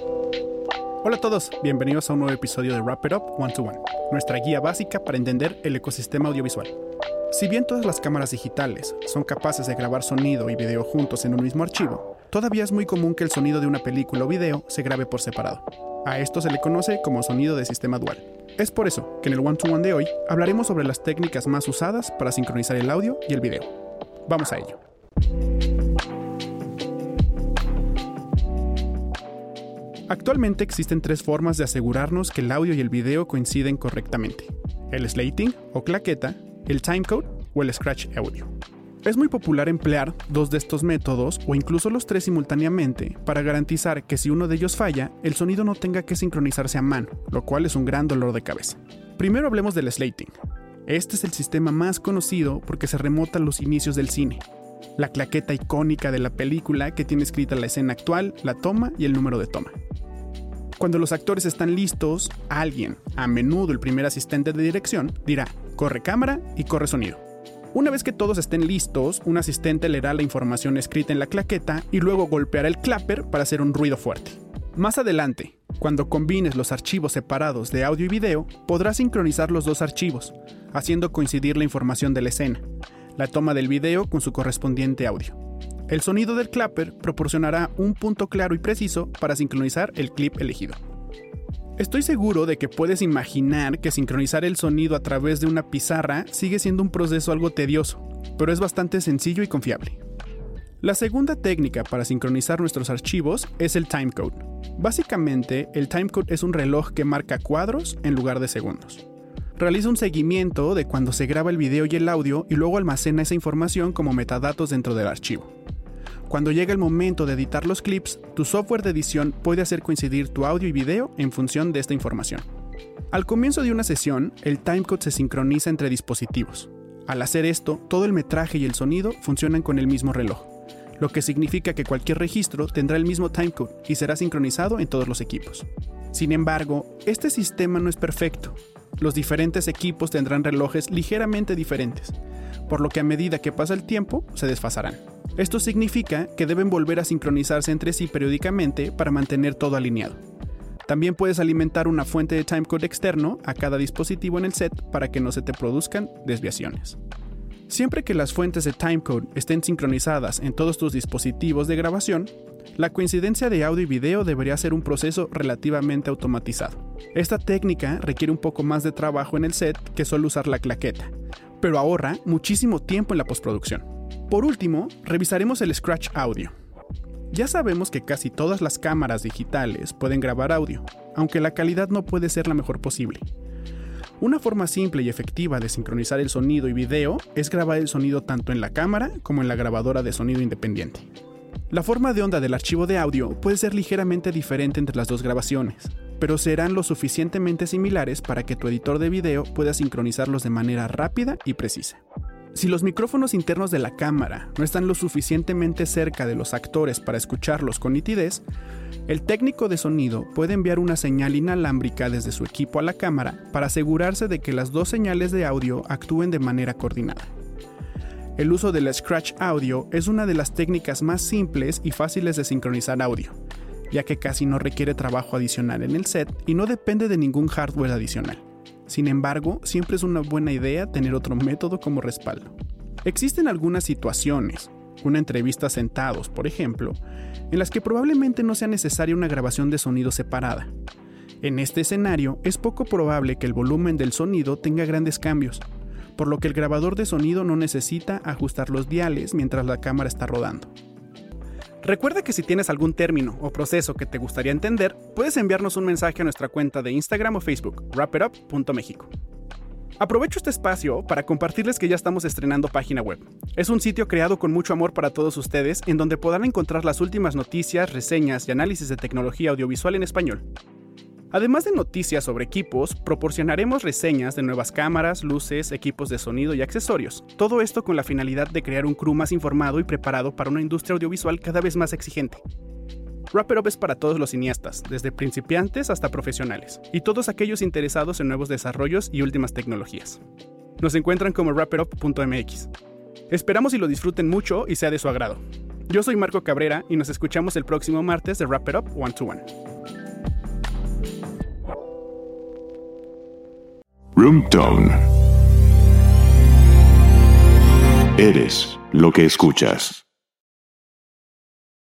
Hola a todos, bienvenidos a un nuevo episodio de Wrap It Up One to One, nuestra guía básica para entender el ecosistema audiovisual. Si bien todas las cámaras digitales son capaces de grabar sonido y video juntos en un mismo archivo, todavía es muy común que el sonido de una película o video se grabe por separado. A esto se le conoce como sonido de sistema dual. Es por eso que en el One to One de hoy hablaremos sobre las técnicas más usadas para sincronizar el audio y el video. Vamos a ello. Actualmente existen tres formas de asegurarnos que el audio y el video coinciden correctamente. El slating o claqueta, el timecode o el scratch audio. Es muy popular emplear dos de estos métodos o incluso los tres simultáneamente para garantizar que si uno de ellos falla, el sonido no tenga que sincronizarse a mano, lo cual es un gran dolor de cabeza. Primero hablemos del slating. Este es el sistema más conocido porque se remota a los inicios del cine. La claqueta icónica de la película que tiene escrita la escena actual, la toma y el número de toma. Cuando los actores están listos, alguien, a menudo el primer asistente de dirección, dirá, corre cámara y corre sonido. Una vez que todos estén listos, un asistente leerá la información escrita en la claqueta y luego golpeará el clapper para hacer un ruido fuerte. Más adelante, cuando combines los archivos separados de audio y video, podrás sincronizar los dos archivos, haciendo coincidir la información de la escena, la toma del video con su correspondiente audio. El sonido del clapper proporcionará un punto claro y preciso para sincronizar el clip elegido. Estoy seguro de que puedes imaginar que sincronizar el sonido a través de una pizarra sigue siendo un proceso algo tedioso, pero es bastante sencillo y confiable. La segunda técnica para sincronizar nuestros archivos es el timecode. Básicamente, el timecode es un reloj que marca cuadros en lugar de segundos. Realiza un seguimiento de cuando se graba el video y el audio y luego almacena esa información como metadatos dentro del archivo. Cuando llega el momento de editar los clips, tu software de edición puede hacer coincidir tu audio y video en función de esta información. Al comienzo de una sesión, el timecode se sincroniza entre dispositivos. Al hacer esto, todo el metraje y el sonido funcionan con el mismo reloj, lo que significa que cualquier registro tendrá el mismo timecode y será sincronizado en todos los equipos. Sin embargo, este sistema no es perfecto. Los diferentes equipos tendrán relojes ligeramente diferentes, por lo que a medida que pasa el tiempo se desfasarán. Esto significa que deben volver a sincronizarse entre sí periódicamente para mantener todo alineado. También puedes alimentar una fuente de timecode externo a cada dispositivo en el set para que no se te produzcan desviaciones. Siempre que las fuentes de timecode estén sincronizadas en todos tus dispositivos de grabación, la coincidencia de audio y video debería ser un proceso relativamente automatizado. Esta técnica requiere un poco más de trabajo en el set que solo usar la claqueta, pero ahorra muchísimo tiempo en la postproducción. Por último, revisaremos el Scratch Audio. Ya sabemos que casi todas las cámaras digitales pueden grabar audio, aunque la calidad no puede ser la mejor posible. Una forma simple y efectiva de sincronizar el sonido y video es grabar el sonido tanto en la cámara como en la grabadora de sonido independiente. La forma de onda del archivo de audio puede ser ligeramente diferente entre las dos grabaciones, pero serán lo suficientemente similares para que tu editor de video pueda sincronizarlos de manera rápida y precisa. Si los micrófonos internos de la cámara no están lo suficientemente cerca de los actores para escucharlos con nitidez, el técnico de sonido puede enviar una señal inalámbrica desde su equipo a la cámara para asegurarse de que las dos señales de audio actúen de manera coordinada. El uso del Scratch Audio es una de las técnicas más simples y fáciles de sincronizar audio, ya que casi no requiere trabajo adicional en el set y no depende de ningún hardware adicional. Sin embargo, siempre es una buena idea tener otro método como respaldo. Existen algunas situaciones, una entrevista sentados, por ejemplo, en las que probablemente no sea necesaria una grabación de sonido separada. En este escenario es poco probable que el volumen del sonido tenga grandes cambios, por lo que el grabador de sonido no necesita ajustar los diales mientras la cámara está rodando. Recuerda que si tienes algún término o proceso que te gustaría entender, puedes enviarnos un mensaje a nuestra cuenta de Instagram o Facebook, wrapitup.mexico. Aprovecho este espacio para compartirles que ya estamos estrenando página web. Es un sitio creado con mucho amor para todos ustedes en donde podrán encontrar las últimas noticias, reseñas y análisis de tecnología audiovisual en español. Además de noticias sobre equipos, proporcionaremos reseñas de nuevas cámaras, luces, equipos de sonido y accesorios. Todo esto con la finalidad de crear un crew más informado y preparado para una industria audiovisual cada vez más exigente. Wrap Up es para todos los cineastas, desde principiantes hasta profesionales, y todos aquellos interesados en nuevos desarrollos y últimas tecnologías. Nos encuentran como wrapperup.mx. Esperamos y lo disfruten mucho y sea de su agrado. Yo soy Marco Cabrera y nos escuchamos el próximo martes de Wrap It Up One to One. Room Tone. Eres lo que escuchas.